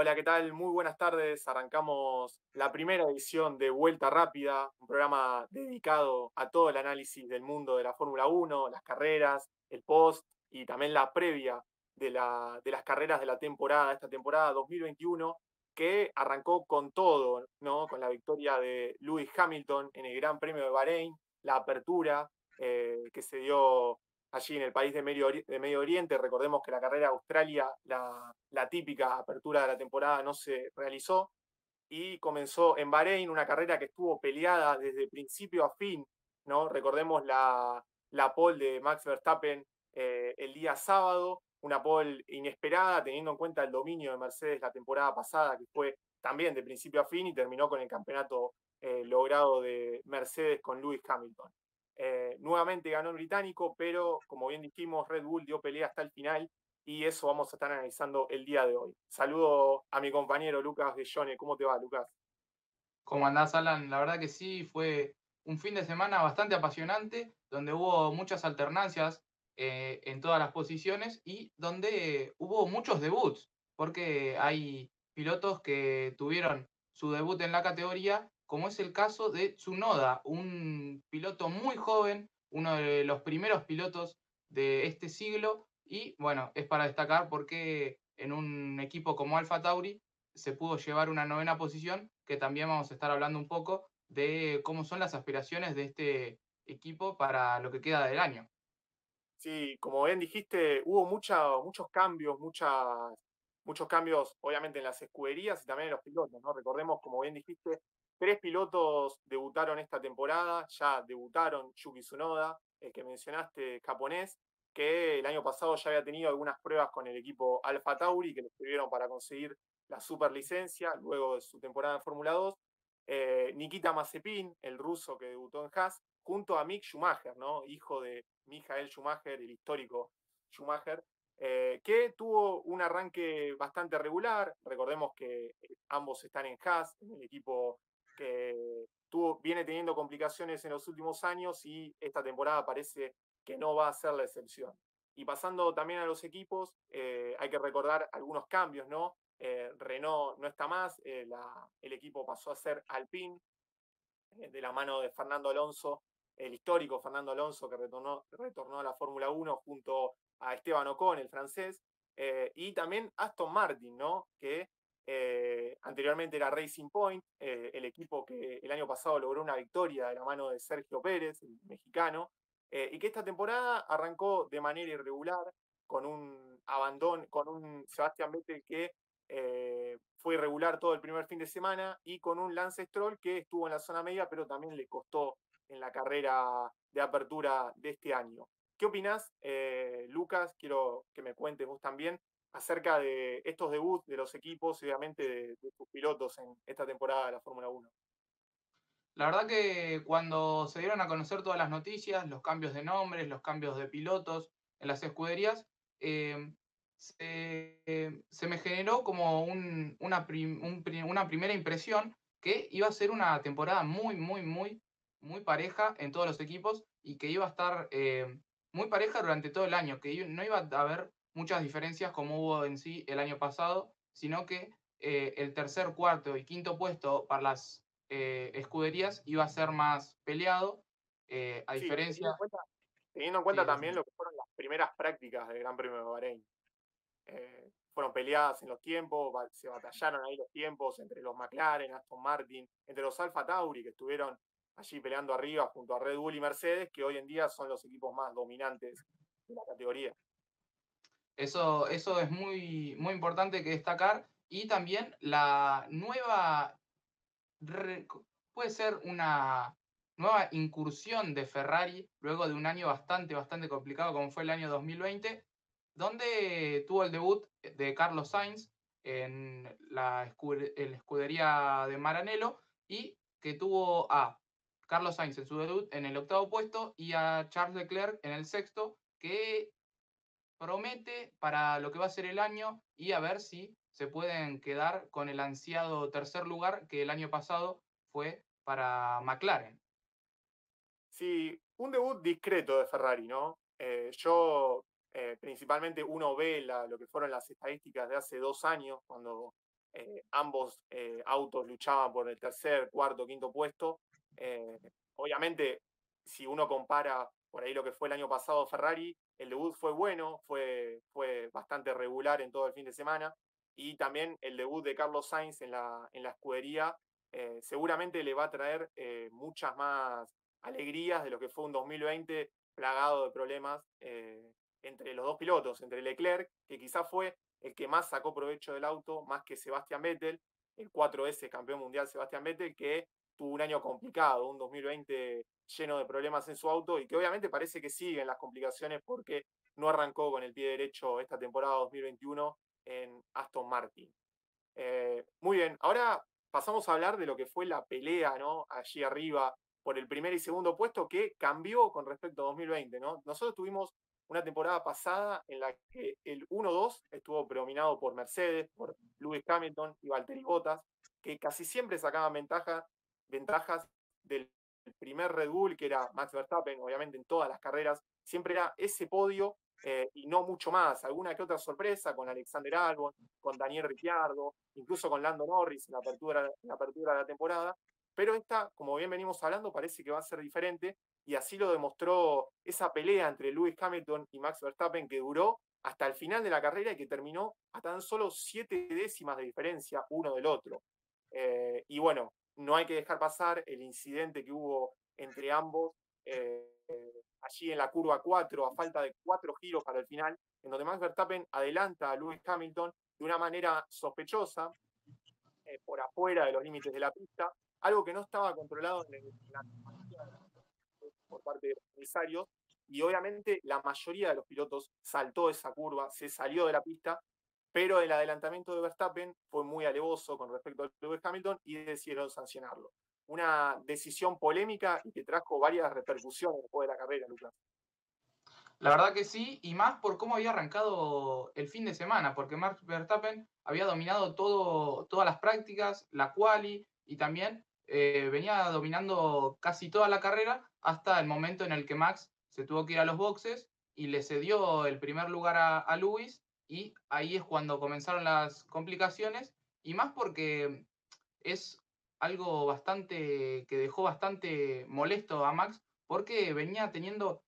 Hola, ¿qué tal? Muy buenas tardes. Arrancamos la primera edición de Vuelta Rápida, un programa dedicado a todo el análisis del mundo de la Fórmula 1, las carreras, el post y también la previa de, la, de las carreras de la temporada, esta temporada 2021, que arrancó con todo, ¿no? Con la victoria de Lewis Hamilton en el Gran Premio de Bahrein, la apertura eh, que se dio allí en el país de Medio, de Oriente. Recordemos que la carrera Australia, la, típica apertura de la temporada, no se realizó y comenzó en Bahrein, una carrera que estuvo peleada desde principio a fin. ¿no? Recordemos la, la pole de Max Verstappen eh, el día sábado, una pole inesperada teniendo en cuenta el dominio de Mercedes la temporada pasada, que fue también de principio a fin y terminó con el campeonato eh, logrado de Mercedes con Lewis Hamilton. Eh, nuevamente ganó el británico, pero como bien dijimos, Red Bull dio pelea hasta el final y eso vamos a estar analizando el día de hoy. Saludo a mi compañero Lucas de Jone. ¿Cómo te va, Lucas? ¿Cómo andás, Alan? La verdad que sí, fue un fin de semana bastante apasionante, donde hubo muchas alternancias eh, en todas las posiciones y donde hubo muchos debuts, porque hay pilotos que tuvieron su debut en la categoría como es el caso de Tsunoda, un piloto muy joven, uno de los primeros pilotos de este siglo, y bueno, es para destacar porque en un equipo como Alfa Tauri se pudo llevar una novena posición, que también vamos a estar hablando un poco de cómo son las aspiraciones de este equipo para lo que queda del año. Sí, como bien dijiste, hubo muchos cambios, muchas, muchos cambios obviamente en las escuderías y también en los pilotos, ¿no? Recordemos, como bien dijiste, Tres pilotos debutaron esta temporada, ya debutaron Yuki Tsunoda, el que mencionaste, japonés, que el año pasado ya había tenido algunas pruebas con el equipo Alfa Tauri, que le sirvieron para conseguir la superlicencia luego de su temporada en Fórmula 2. Eh, Nikita Mazepin, el ruso que debutó en Haas, junto a Mick Schumacher, ¿no? hijo de Michael Schumacher, el histórico Schumacher, eh, que tuvo un arranque bastante regular. Recordemos que ambos están en Haas, en el equipo que tuvo, viene teniendo complicaciones en los últimos años y esta temporada parece que no va a ser la excepción. Y pasando también a los equipos, eh, hay que recordar algunos cambios, ¿no? Eh, Renault no está más, eh, el equipo pasó a ser Alpine, de la mano de Fernando Alonso, el histórico Fernando Alonso que retornó, retornó a la Fórmula 1 junto a Esteban Ocon, el francés, y también Aston Martin, ¿no? Que eh, anteriormente era Racing Point, eh, el equipo que el año pasado logró una victoria de la mano de Sergio Pérez, el mexicano, eh, y que esta temporada arrancó de manera irregular, con un abandono, con un Sebastián Vettel que fue irregular todo el primer fin de semana, y con un Lance Stroll que estuvo en la zona media, pero también le costó en la carrera de apertura de este año. ¿Qué opinás, Lucas? Quiero que me cuentes vos también acerca de estos debuts de los equipos y obviamente de, sus pilotos en esta temporada de la Fórmula 1. La verdad que cuando se dieron a conocer todas las noticias, los cambios de nombres, los cambios de pilotos en las escuderías, em, se, me generó como una, primera impresión que iba a ser una temporada muy, muy, muy, muy pareja en todos los equipos y que iba a estar em, muy pareja durante todo el año, que no iba a haber muchas diferencias como hubo en sí el año pasado, sino que eh, el tercer, cuarto y quinto puesto para las eh, escuderías iba a ser más peleado, eh, a diferencia... Teniendo en cuenta, también lo que fueron las primeras prácticas del Gran Premio de Bahrein. fueron peleadas en los tiempos, se batallaron ahí los tiempos entre los McLaren, Aston Martin, entre los Alfa Tauri que estuvieron allí peleando arriba junto a Red Bull y Mercedes, que hoy en día son los equipos más dominantes de la categoría. Eso, eso es muy, muy importante que destacar. Y también la nueva, puede ser una nueva incursión de Ferrari luego de un año bastante, bastante complicado como fue el año 2020, donde tuvo el debut de Carlos Sainz en la, escudería de Maranello y que tuvo a Carlos Sainz en su debut en el octavo puesto y a Charles Leclerc en el sexto, que promete para lo que va a ser el año y a ver si se pueden quedar con el ansiado tercer lugar que el año pasado fue para McLaren. Sí, un debut discreto de Ferrari, ¿no? Eh, yo, eh, principalmente uno ve lo que fueron las estadísticas de hace dos años, cuando ambos autos luchaban por el tercer, cuarto, quinto puesto. obviamente, si uno compara por ahí lo que fue el año pasado Ferrari, el debut fue bueno, fue, fue bastante regular en todo el fin de semana. Y también el debut de Carlos Sainz en la, en la escudería eh, seguramente le va a traer eh, muchas más alegrías de lo que fue un 2020 plagado de problemas eh, entre los dos pilotos, entre Leclerc, que quizás fue el que más sacó provecho del auto, más que Sebastián Vettel, el 4S campeón mundial Sebastián Vettel, que tuvo un año complicado, un 2020 lleno de problemas en su auto y que obviamente parece que siguen las complicaciones porque no arrancó con el pie derecho esta temporada 2021 en Aston Martin. muy bien, ahora pasamos a hablar de lo que fue la pelea, ¿no? Allí arriba por el primer y segundo puesto que cambió con respecto a 2020, ¿no? Nosotros tuvimos una temporada pasada en la que el 1-2 estuvo predominado por Mercedes, por Lewis Hamilton y Valtteri Bottas, que casi siempre sacaban ventaja, ventajas del primer Red Bull, que era Max Verstappen, obviamente en todas las carreras, siempre era ese podio eh, y no mucho más. Alguna que otra sorpresa con Alexander Albon, con Daniel Ricciardo, incluso con Lando Norris en la apertura, la apertura de la temporada. Pero esta, como bien venimos hablando, parece que va a ser diferente y así lo demostró esa pelea entre Lewis Hamilton y Max Verstappen que duró hasta el final de la carrera y que terminó a tan solo siete décimas de diferencia uno del otro. Eh, y bueno, no hay que dejar pasar el incidente que hubo entre ambos. Eh, allí en la curva 4, a falta de cuatro giros para el final, en donde Max Verstappen adelanta a Lewis Hamilton de una manera sospechosa, eh, por afuera de los límites de la pista, algo que no estaba controlado en, por parte de los comisarios, y obviamente la mayoría de los pilotos saltó esa curva, se salió de la pista, pero el adelantamiento de Verstappen fue muy alevoso con respecto a Lewis Hamilton y decidieron sancionarlo una decisión polémica y que trajo varias repercusiones después de la carrera, Lucas. La verdad que sí, y más por cómo había arrancado el fin de semana, porque Max Verstappen había dominado todo, todas las prácticas, la quali, y también eh, venía dominando casi toda la carrera hasta el momento en el que Max se tuvo que ir a los boxes y le cedió el primer lugar a, a Luis, y ahí es cuando comenzaron las complicaciones, y más porque es algo bastante que dejó bastante molesto a Max porque venía teniendo,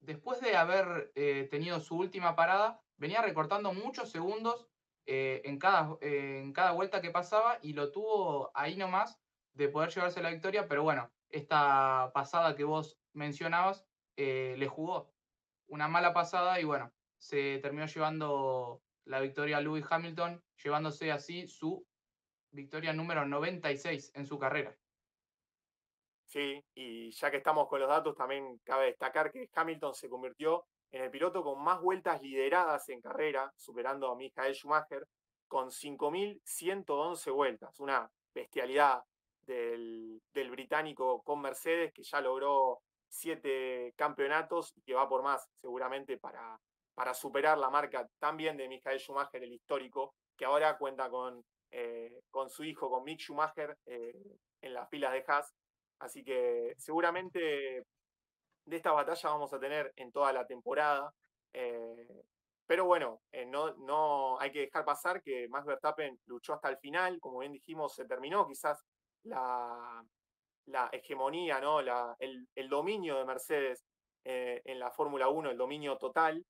después de haber eh, tenido su última parada, venía recortando muchos segundos eh, en, cada, en cada vuelta que pasaba y lo tuvo ahí nomás de poder llevarse la victoria, pero bueno, esta pasada que vos mencionabas eh, le jugó una mala pasada y bueno, se terminó llevando la victoria a Lewis Hamilton, llevándose así su victoria número 96 en su carrera. Sí, y ya que estamos con los datos, también cabe destacar que Hamilton se convirtió en el piloto con más vueltas lideradas en carrera, superando a Michael Schumacher, con 5.111 vueltas, una bestialidad del, del, británico con Mercedes, que ya logró siete campeonatos y que va por más, seguramente, para, para superar la marca también de Michael Schumacher, el histórico, que ahora cuenta con eh, con su hijo, con Mick Schumacher, eh, en las filas de Haas. Así que seguramente de esta batalla vamos a tener en toda la temporada. Eh, pero bueno, no, no hay que dejar pasar que Max Verstappen luchó hasta el final, como bien dijimos, se terminó quizás la, la hegemonía, ¿no? La, el, el, dominio de Mercedes en la Fórmula 1, el dominio total.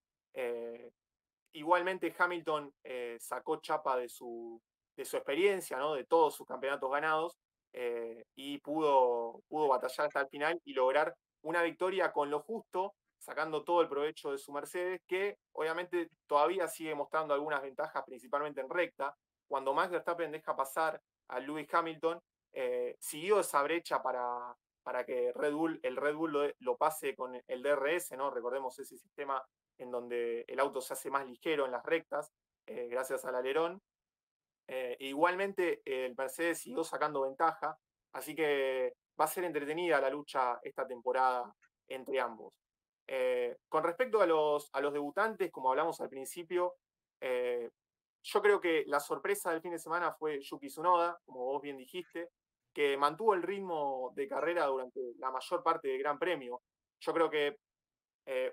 Igualmente Hamilton sacó chapa de su, de su experiencia, ¿no? de todos sus campeonatos ganados, eh, y pudo, pudo batallar hasta el final y lograr una victoria con lo justo, sacando todo el provecho de su Mercedes, que obviamente todavía sigue mostrando algunas ventajas, principalmente en recta. Cuando Max Verstappen deja pasar a Lewis Hamilton, eh, siguió esa brecha para, para que Red Bull, el Red Bull lo, pase con el DRS, ¿no? Recordemos ese sistema en donde el auto se hace más ligero en las rectas, eh, gracias al alerón. Eh, igualmente, el Mercedes siguió sacando ventaja, así que va a ser entretenida la lucha esta temporada entre ambos. Eh, con respecto a los, a los debutantes, como hablamos al principio, yo creo que la sorpresa del fin de semana fue Yuki Tsunoda, como vos bien dijiste, que mantuvo el ritmo de carrera durante la mayor parte del Gran Premio. Yo creo que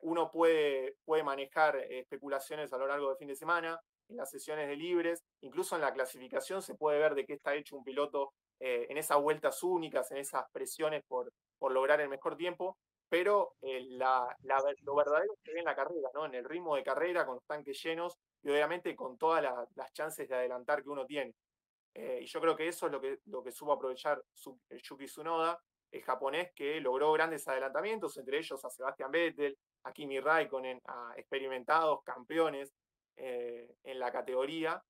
uno puede, puede manejar especulaciones a lo largo del fin de semana, en las sesiones de libres, incluso en la clasificación se puede ver de qué está hecho un piloto eh, en esas vueltas únicas, en esas presiones por, por lograr el mejor tiempo, pero eh, lo verdadero se ve en la carrera, ¿no? en el ritmo de carrera, con los tanques llenos y obviamente con todas las chances de adelantar que uno tiene. Eh, y yo creo que eso es lo que, lo que supo aprovechar Yuki Tsunoda, el japonés que logró grandes adelantamientos, entre ellos a Sebastian Vettel, a Kimi Raikkonen, a experimentados campeones en la categoría,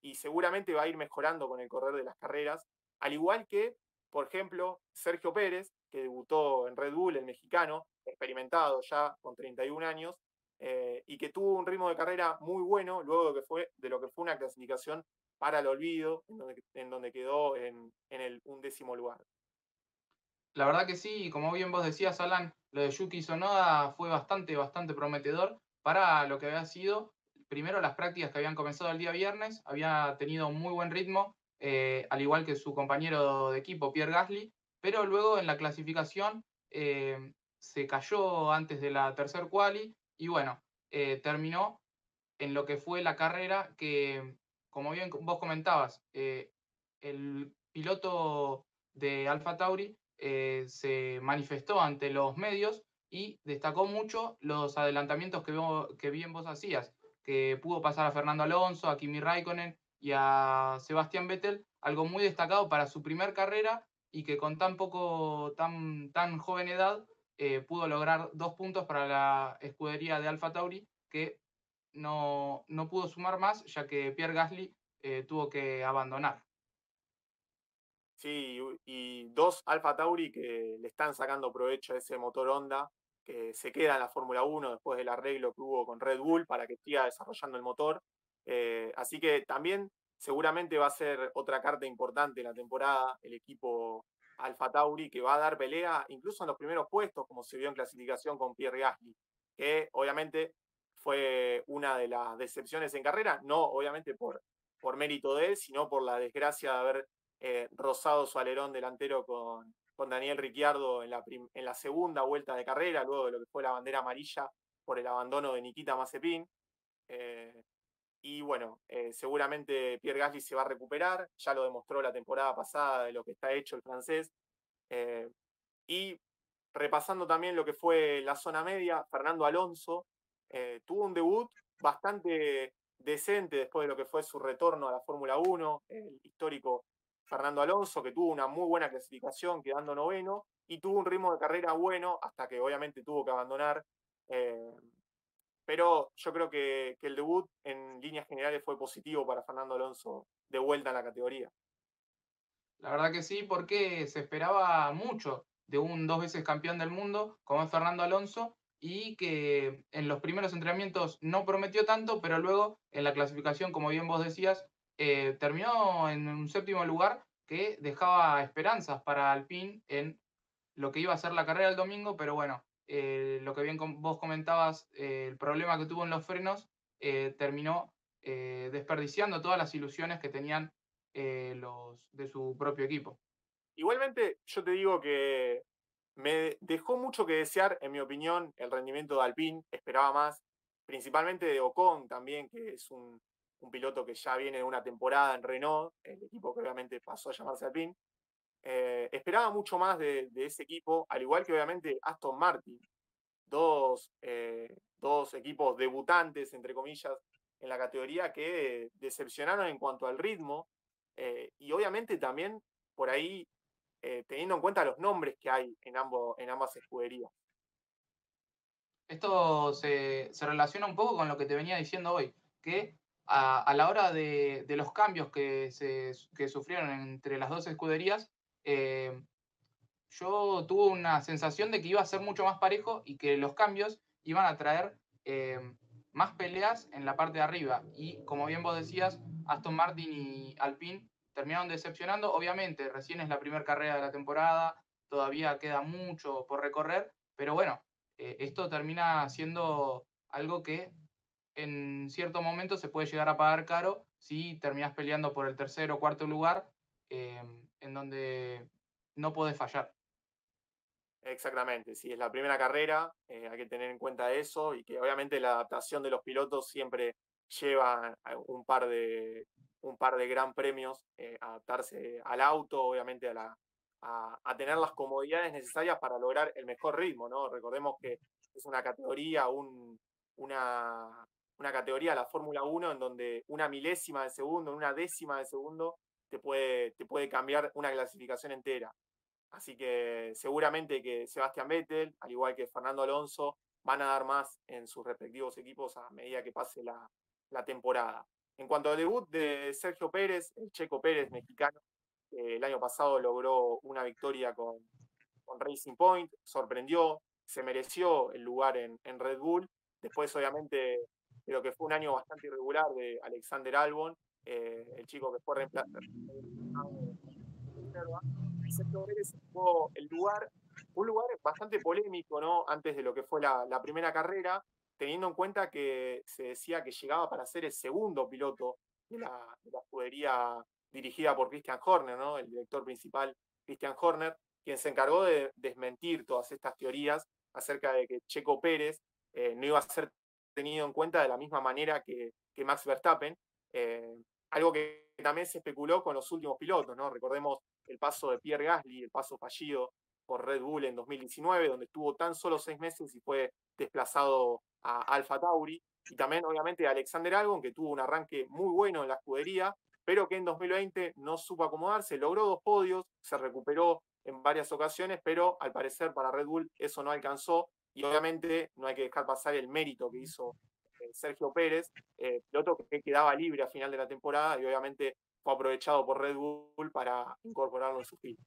y seguramente va a ir mejorando con el correr de las carreras, al igual que, por ejemplo, Sergio Pérez, que debutó en Red Bull, el mexicano, experimentado ya con 31 años, eh, y que tuvo un ritmo de carrera muy bueno luego de, que fue, de lo que fue una clasificación para el olvido, en donde, quedó en, el undécimo lugar. La verdad que sí, como bien vos decías, Alan, lo de Yuki Sonoda fue bastante, bastante prometedor para lo que había sido, primero las prácticas que habían comenzado el día viernes, había tenido un muy buen ritmo, eh, al igual que su compañero de equipo, Pierre Gasly, pero luego en la clasificación eh, se cayó antes de la tercer quali y bueno, eh, terminó en lo que fue la carrera que, como bien vos comentabas, el piloto de Alfa Tauri se manifestó ante los medios y destacó mucho los adelantamientos que, que bien vos hacías, que pudo pasar a Fernando Alonso, a Kimi Raikkonen y a Sebastián Vettel, algo muy destacado para su primer carrera y que con tan poco, tan, tan joven edad, eh, pudo lograr dos puntos para la escudería de Alfa Tauri, que no, no pudo sumar más, ya que Pierre Gasly eh, tuvo que abandonar. Sí, y dos Alfa Tauri que le están sacando provecho a ese motor Honda, que se queda en la Fórmula 1 después del arreglo que hubo con Red Bull para que siga desarrollando el motor. Eh, así que también seguramente va a ser otra carta importante en la temporada, el equipo Alfa Tauri, que va a dar pelea incluso en los primeros puestos, como se vio en clasificación con Pierre Gasly, que obviamente fue una de las decepciones en carrera, no obviamente por, por mérito de él, sino por la desgracia de haber eh, rozado su alerón delantero con, con Daniel Ricciardo en la, en la segunda vuelta de carrera, luego de lo que fue la bandera amarilla por el abandono de Nikita Mazepin. Eh, y bueno, eh, seguramente Pierre Gasly se va a recuperar, ya lo demostró la temporada pasada de lo que está hecho el francés. Eh, y repasando también lo que fue la zona media, Fernando Alonso tuvo un debut bastante decente después de lo que fue su retorno a la Fórmula 1, el histórico Fernando Alonso, que tuvo una muy buena clasificación, quedando noveno, y tuvo un ritmo de carrera bueno hasta que obviamente tuvo que abandonar pero yo creo que, el debut en líneas generales fue positivo para Fernando Alonso de vuelta en la categoría. La verdad que sí, porque se esperaba mucho de un dos veces campeón del mundo como es Fernando Alonso y que en los primeros entrenamientos no prometió tanto, pero luego en la clasificación, como bien vos decías, eh, terminó en un séptimo lugar que dejaba esperanzas para Alpine en lo que iba a ser la carrera el domingo, pero bueno, eh, lo que bien vos comentabas, eh, el problema que tuvo en los frenos, terminó desperdiciando todas las ilusiones que tenían los de su propio equipo. Igualmente, yo te digo que me dejó mucho que desear, en mi opinión, el rendimiento de Alpine, esperaba más, principalmente de Ocon también, que es un, piloto que ya viene de una temporada en Renault, el equipo que obviamente pasó a llamarse Alpine, eh, esperaba mucho más de, ese equipo, al igual que obviamente Aston Martin, dos, eh, dos equipos debutantes, entre comillas, en la categoría que decepcionaron en cuanto al ritmo eh, y obviamente también por ahí teniendo en cuenta los nombres que hay en, ambos, en ambas escuderías. Esto se, relaciona un poco con lo que te venía diciendo hoy, que a, la hora de, los cambios que, se, sufrieron entre las dos escuderías, eh, yo tuve una sensación de que iba a ser mucho más parejo y que los cambios iban a traer eh, más peleas en la parte de arriba. Y como bien vos decías, Aston Martin y Alpine terminaron decepcionando. Obviamente, recién es la primera carrera de la temporada, todavía queda mucho por recorrer, pero bueno, eh, esto termina siendo algo que en cierto momento se puede llegar a pagar caro si terminas peleando por el tercer o cuarto lugar en donde no puede fallar. Exactamente, si es la primera carrera, eh, hay que tener en cuenta eso y que obviamente la adaptación de los pilotos siempre lleva un par de, un par de gran premios, eh, adaptarse al auto, obviamente a, la, a, tener las comodidades necesarias para lograr el mejor ritmo, ¿no? Recordemos que es una categoría, un, una, una categoría, la Fórmula 1, en donde una milésima de segundo, una décima de segundo, te puede, te puede cambiar una clasificación entera. Así que seguramente que Sebastián Vettel, al igual que Fernando Alonso, van a dar más en sus respectivos equipos a medida que pase la, la temporada. En cuanto al debut de Sergio Pérez, el Checo Pérez mexicano, el año pasado logró una victoria con, con, Racing Point, sorprendió, se mereció el lugar en, en, Red Bull. Después, obviamente, creo que fue un año bastante irregular de Alexander Albon, eh, el chico que fue reemplazado. Sergio Pérez el lugar, un lugar bastante polémico, ¿no? Antes de lo que fue la, primera carrera, teniendo en cuenta que se decía que llegaba para ser el segundo piloto de la, escudería dirigida por Christian Horner, ¿no? el director principal Christian Horner, quien se encargó de desmentir todas estas teorías acerca de que Checo Pérez eh, no iba a ser tenido en cuenta de la misma manera que, Max Verstappen, eh, algo que también se especuló con los últimos pilotos, ¿no? Recordemos el paso de Pierre Gasly, el paso fallido por Red Bull en 2019, donde estuvo tan solo seis meses y fue desplazado a Alfa Tauri, y también obviamente Alexander Albon, que tuvo un arranque muy bueno en la escudería, pero que en 2020 no supo acomodarse, logró dos podios, se recuperó en varias ocasiones, pero al parecer para Red Bull eso no alcanzó, y obviamente no hay que dejar pasar el mérito que hizo eh, Sergio Pérez, eh, piloto que quedaba libre a final de la temporada y obviamente fue aprovechado por Red Bull para incorporarlo en su fila.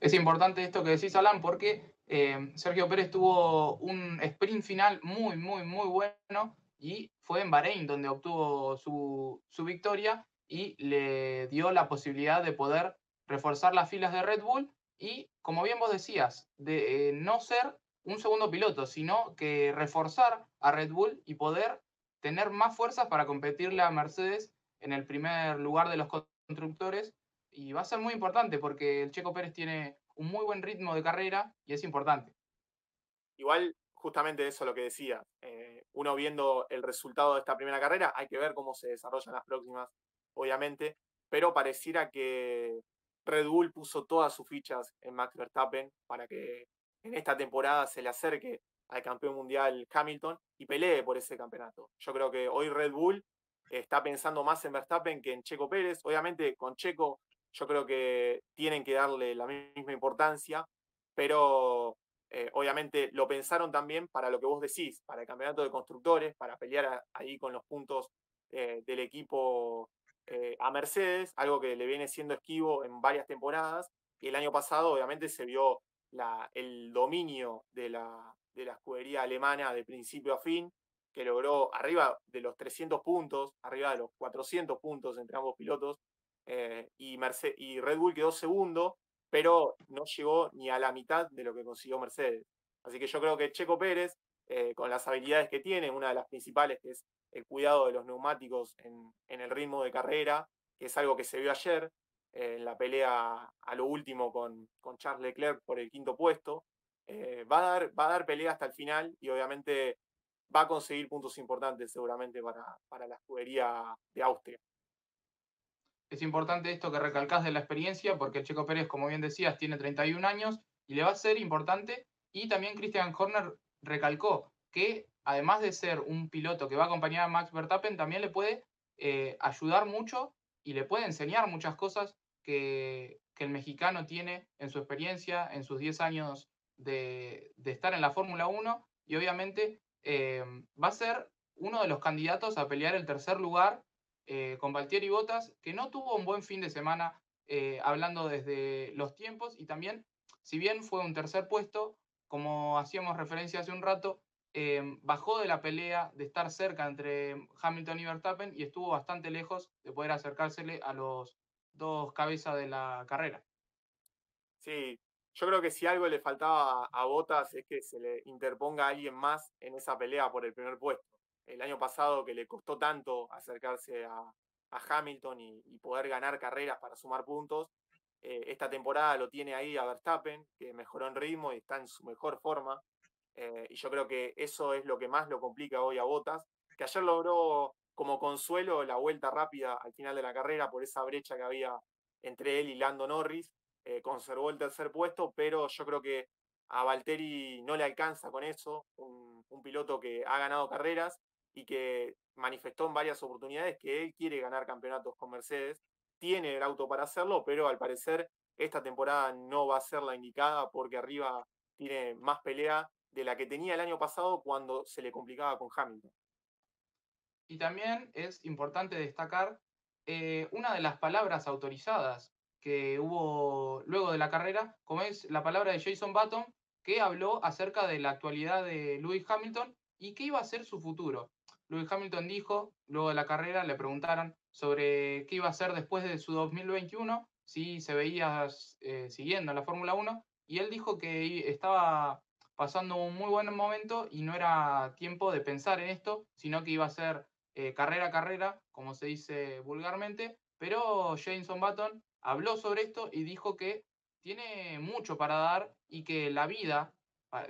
Es importante esto que decís, Alan, porque eh, Sergio Pérez tuvo un sprint final muy, muy, muy bueno y fue en Bahrein donde obtuvo su, victoria y le dio la posibilidad de poder reforzar las filas de Red Bull y, como bien vos decías, de no ser un segundo piloto, sino que reforzar a Red Bull y poder tener más fuerzas para competirle a Mercedes en el primer lugar de los constructores y va a ser muy importante porque el Checo Pérez tiene un muy buen ritmo de carrera y es importante. Igual, justamente eso es lo que decía. Eh, uno viendo el resultado de esta primera carrera, hay que ver cómo se desarrollan las próximas, obviamente, pero pareciera que Red Bull puso todas sus fichas en Max Verstappen para que en esta temporada se le acerque al campeón mundial Hamilton y pelee por ese campeonato. Yo creo que hoy Red Bull está pensando más en Verstappen que en Checo Pérez. Obviamente con Checo yo creo que tienen que darle la misma importancia, pero eh, obviamente lo pensaron también para lo que vos decís, para el campeonato de constructores, para pelear ahí con los puntos eh, del equipo eh, a Mercedes, algo que le viene siendo esquivo en varias temporadas, y el año pasado obviamente se vio el dominio de la, de la escudería alemana de principio a fin, que logró arriba de los 300 puntos, arriba de los 400 puntos entre ambos pilotos, eh, y, y Red Bull quedó segundo, pero no llegó ni a la mitad de lo que consiguió Mercedes. Así que yo creo que Checo Pérez, eh, con las habilidades que tiene, una de las principales que es el cuidado de los neumáticos en, el ritmo de carrera, que es algo que se vio ayer en la pelea a lo último con, con Charles Leclerc por el quinto puesto, va, a dar, va a dar pelea hasta el final y obviamente va a conseguir puntos importantes seguramente para, para la escudería de Austria. Es importante esto que recalcás de la experiencia, porque Checo Pérez, como bien decías, tiene 31 años y le va a ser importante. Y también Christian Horner recalcó que, además de ser un piloto que va a acompañar a Max Verstappen, también le puede eh, ayudar mucho y le puede enseñar muchas cosas que, el mexicano tiene en su experiencia, en sus 10 años de, estar en la Fórmula 1. Y obviamente eh, va a ser uno de los candidatos a pelear el tercer lugar eh, con Valtieri Botas, que no tuvo un buen fin de semana eh, hablando desde los tiempos y también, si bien fue un tercer puesto, como hacíamos referencia hace un rato, bajó de la pelea de estar cerca entre Hamilton y Verstappen y estuvo bastante lejos de poder acercársele a los dos cabezas de la carrera. Sí, yo creo que si algo le faltaba a Botas es que se le interponga a alguien más en esa pelea por el primer puesto el año pasado que le costó tanto acercarse a, Hamilton y, poder ganar carreras para sumar puntos. Eh, esta temporada lo tiene ahí a Verstappen, que mejoró en ritmo y está en su mejor forma. Eh, y yo creo que eso es lo que más lo complica hoy a Botas, que ayer logró como consuelo la vuelta rápida al final de la carrera por esa brecha que había entre él y Lando Norris. Eh, conservó el tercer puesto, pero yo creo que a Valtteri no le alcanza con eso, un, un, piloto que ha ganado carreras y que manifestó en varias oportunidades que él quiere ganar campeonatos con Mercedes, tiene el auto para hacerlo, pero al parecer esta temporada no va a ser la indicada porque arriba tiene más pelea de la que tenía el año pasado cuando se le complicaba con Hamilton. Y también es importante destacar eh, una de las palabras autorizadas que hubo luego de la carrera, como es la palabra de Jason Button, que habló acerca de la actualidad de Lewis Hamilton y qué iba a ser su futuro. Lewis Hamilton dijo, luego de la carrera, le preguntaron sobre qué iba a hacer después de su 2021, si se veía eh, siguiendo la Fórmula 1, y él dijo que estaba pasando un muy buen momento y no era tiempo de pensar en esto, sino que iba a ser eh, carrera a carrera, como se dice vulgarmente, pero Jameson Button habló sobre esto y dijo que tiene mucho para dar y que la vida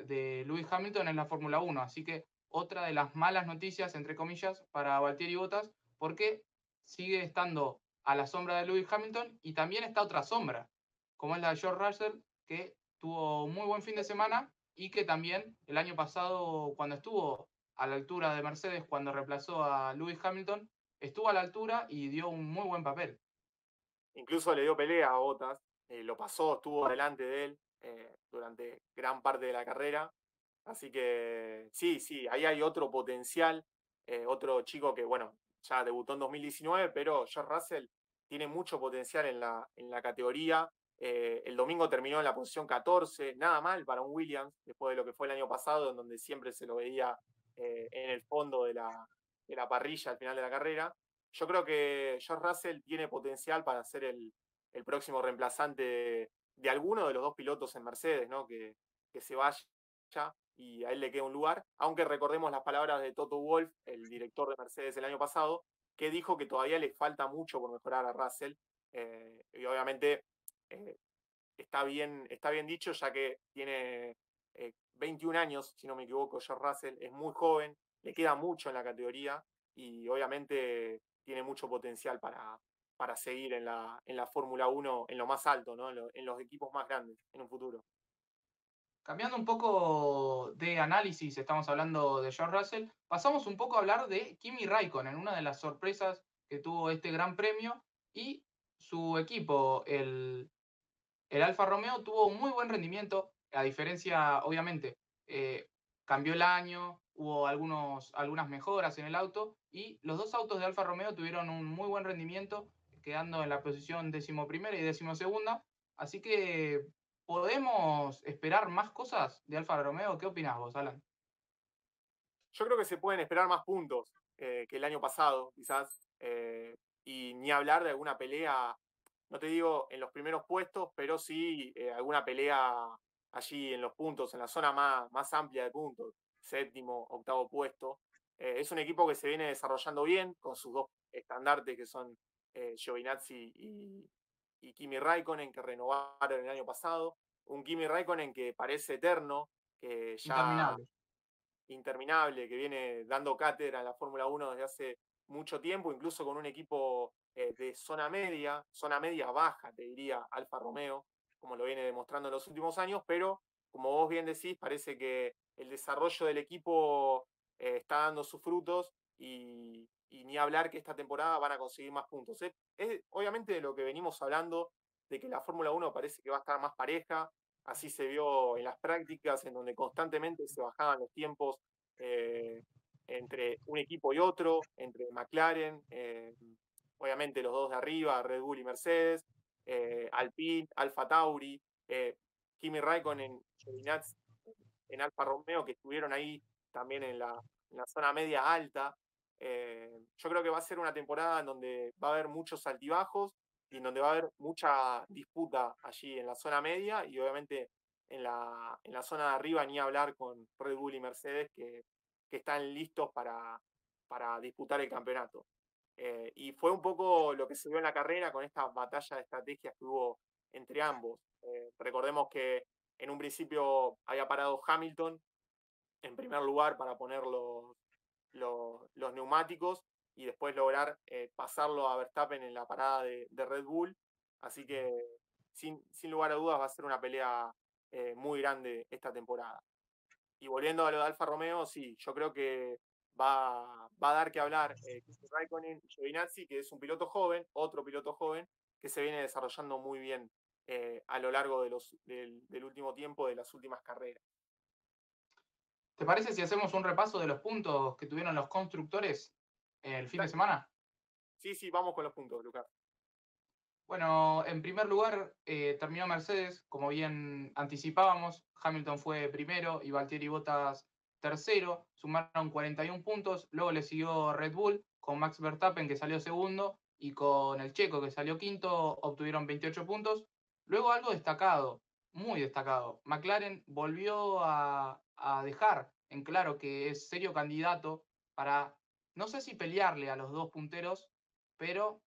de Lewis Hamilton es la Fórmula 1, así que otra de las malas noticias, entre comillas, para Valtteri Bottas, porque sigue estando a la sombra de Lewis Hamilton y también está otra sombra, como es la de George Russell, que tuvo muy buen fin de semana y que también el año pasado, cuando estuvo a la altura de Mercedes cuando reemplazó a Lewis Hamilton, estuvo a la altura y dio un muy buen papel. Incluso le dio pelea a Bottas, eh, lo pasó, estuvo delante de él eh, durante gran parte de la carrera. Así que sí, sí, ahí hay otro potencial, eh, otro chico que, bueno, ya debutó en 2019, pero George Russell tiene mucho potencial en la, en la categoría. el domingo terminó en la posición 14, nada mal para un Williams, después de lo que fue el año pasado, en donde siempre se lo veía eh, en el fondo de la, de la, parrilla al final de la carrera. Yo creo que George Russell tiene potencial para ser el, el próximo reemplazante de, alguno de los dos pilotos en Mercedes, ¿no? que, que se vaya y a él le queda un lugar, aunque recordemos las palabras de Toto Wolf, el director de Mercedes el año pasado, que dijo que todavía le falta mucho por mejorar a Russell, eh, y obviamente eh, está, bien, está bien dicho, ya que tiene 21 años, si no me equivoco, George Russell, es muy joven, le queda mucho en la categoría y obviamente tiene mucho potencial para, para seguir en la, en la Fórmula 1 en lo más alto, ¿no? en, los equipos más grandes en un futuro. Cambiando un poco de análisis, estamos hablando de George Russell, pasamos un poco a hablar de Kimi Raikkonen, una de las sorpresas que tuvo este gran premio y su equipo, el, el Alfa Romeo, tuvo un muy buen rendimiento, a diferencia, obviamente, eh, cambió el año, hubo algunos, algunas mejoras en el auto y los dos autos de Alfa Romeo tuvieron un muy buen rendimiento, quedando en la posición decimoprimera y decimosegunda. Así que podemos esperar más cosas de Alfa Romeo. ¿Qué opinas vos, Alan? Yo creo que se pueden esperar más puntos eh, que el año pasado, quizás, eh, y ni hablar de alguna pelea, no te digo en los primeros puestos, pero sí alguna pelea allí en los puntos, en la zona más, más amplia de puntos, séptimo, octavo puesto. Eh, es un equipo que se viene desarrollando bien con sus dos estandartes que son eh, Giovinazzi y, Kimi Raikkonen que renovaron el año pasado. Un Kimi Raikkonen que parece eterno, que ya interminable, interminable que viene dando cátedra en la Fórmula 1 desde hace mucho tiempo, incluso con un equipo eh, de zona media, zona media baja, te diría, Alfa Romeo, como lo viene demostrando en los últimos años, pero como vos bien decís, parece que el desarrollo del equipo eh, está dando sus frutos y, ni hablar que esta temporada van a conseguir más puntos. Es, obviamente de lo que venimos hablando, de que la Fórmula 1 parece que va a estar más pareja, así se vio en las prácticas, en donde constantemente se bajaban los tiempos eh, entre un equipo y otro, entre McLaren, eh, obviamente los dos de arriba, Red Bull y Mercedes, eh, Alpine, Alfa Tauri, eh, Kimi Raikkonen, Giovinazzi en Alfa Romeo, que estuvieron ahí también en la, zona media alta. Eh, yo creo que va a ser una temporada en donde va a haber muchos altibajos y en donde va a haber mucha disputa allí en la zona media y obviamente en la, en la zona de arriba ni hablar con Red Bull y Mercedes que, que están listos para, para disputar el campeonato. Eh, y fue un poco lo que se vio en la carrera con esta batalla de estrategias que hubo entre ambos. Eh, recordemos que en un principio había parado Hamilton en primer lugar para poner los, los, neumáticos y después lograr eh, pasarlo a Verstappen en la parada de, Red Bull. Así que sin, sin, lugar a dudas va a ser una pelea muy grande esta temporada. Y volviendo a lo de Alfa Romeo, sí, yo creo que va, va a dar que hablar eh, Raikkonen Giovinazzi, que es un piloto joven, otro piloto joven, que se viene desarrollando muy bien eh, a lo largo de los, del, del último tiempo, de las últimas carreras. ¿Te parece si hacemos un repaso de los puntos que tuvieron los constructores el fin de semana? Sí, sí, vamos con los puntos, Lucas. Bueno, en primer lugar eh, terminó Mercedes, como bien anticipábamos, Hamilton fue primero y Valtteri Bottas tercero, sumaron 41 puntos, luego le siguió Red Bull con Max Verstappen que salió segundo y con el Checo que salió quinto obtuvieron 28 puntos. Luego algo destacado, muy destacado, McLaren volvió a, dejar en claro que es serio candidato para no sé si pelearle a los dos punteros, pero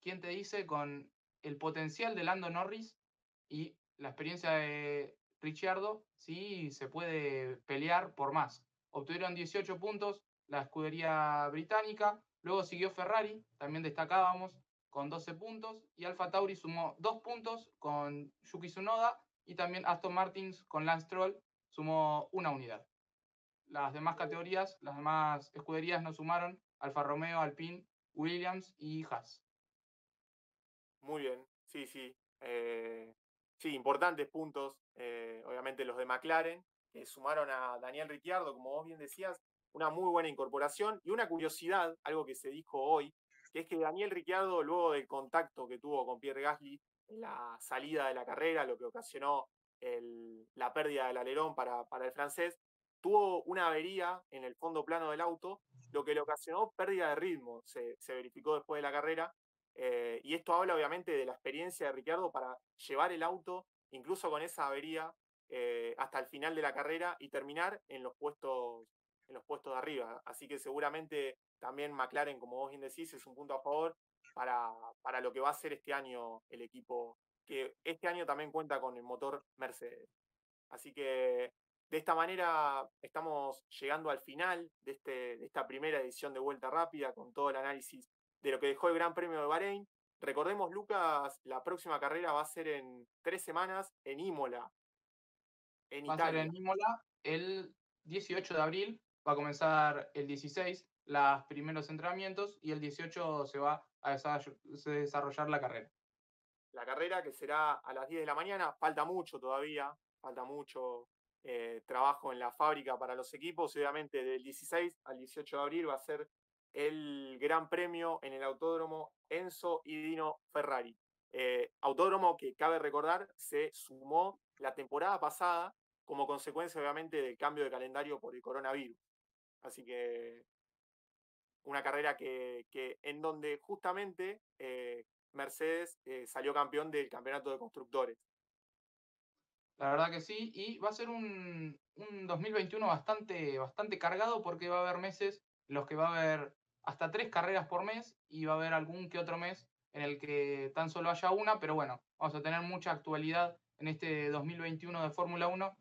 ¿quién te dice con el potencial de Lando Norris y la experiencia de Ricciardo, sí se puede pelear por más? Obtuvieron 18 puntos la escudería británica, luego siguió Ferrari, también destacábamos, con 12 puntos, y Alfa Tauri sumó 2 puntos con Yuki Tsunoda, y también Aston Martins con Lance Stroll sumó una unidad. Las demás categorías, las demás escuderías no sumaron. Alfa Romeo, Alpine, Williams y Haas. Muy bien, sí, sí. Eh, sí, importantes puntos. Eh, obviamente los de McLaren, que sumaron a Daniel Ricciardo, como vos bien decías, una muy buena incorporación. Y una curiosidad, algo que se dijo hoy, que es que Daniel Ricciardo, luego del contacto que tuvo con Pierre Gasly en la salida de la carrera, lo que ocasionó la pérdida del alerón para, para el francés, tuvo una avería en el fondo plano del auto, lo que le ocasionó pérdida de ritmo, se, verificó después de la carrera, eh, y esto habla obviamente de la experiencia de Ricardo para llevar el auto, incluso con esa avería, eh, hasta el final de la carrera y terminar en los puestos en los puestos de arriba. Así que seguramente también McLaren, como vos bien decís, es un punto a favor para, para lo que va a ser este año el equipo, que este año también cuenta con el motor Mercedes. Así que de esta manera estamos llegando al final de, este, de esta primera edición de Vuelta Rápida con todo el análisis de lo que dejó el Gran Premio de Bahrein. Recordemos, Lucas, la próxima carrera va a ser en tres semanas en Imola, en va a ser en Imola el 18 de abril, va a comenzar el 16 los primeros entrenamientos y el 18 se va a desarrollar la carrera. La carrera que será a las 10 de la mañana, falta mucho todavía, falta mucho eh, trabajo en la fábrica para los equipos. Obviamente del 16 al 18 de abril va a ser el Gran Premio en el Autódromo Enzo y Dino Ferrari. Eh, autódromo que cabe recordar se sumó la temporada pasada como consecuencia obviamente del cambio de calendario por el coronavirus. Así que una carrera que, en donde justamente eh, Mercedes salió campeón del campeonato de constructores. La verdad que sí, y va a ser un, 2021 bastante, bastante cargado porque va a haber meses en los que va a haber hasta tres carreras por mes y va a haber algún que otro mes en el que tan solo haya una, pero bueno, vamos a tener mucha actualidad en este 2021 de Fórmula 1.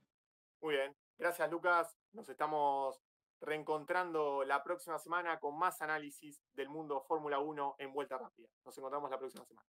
Muy bien, gracias Lucas, nos estamos reencontrando la próxima semana con más análisis del mundo Fórmula 1 en vuelta rápida. Nos encontramos la próxima semana.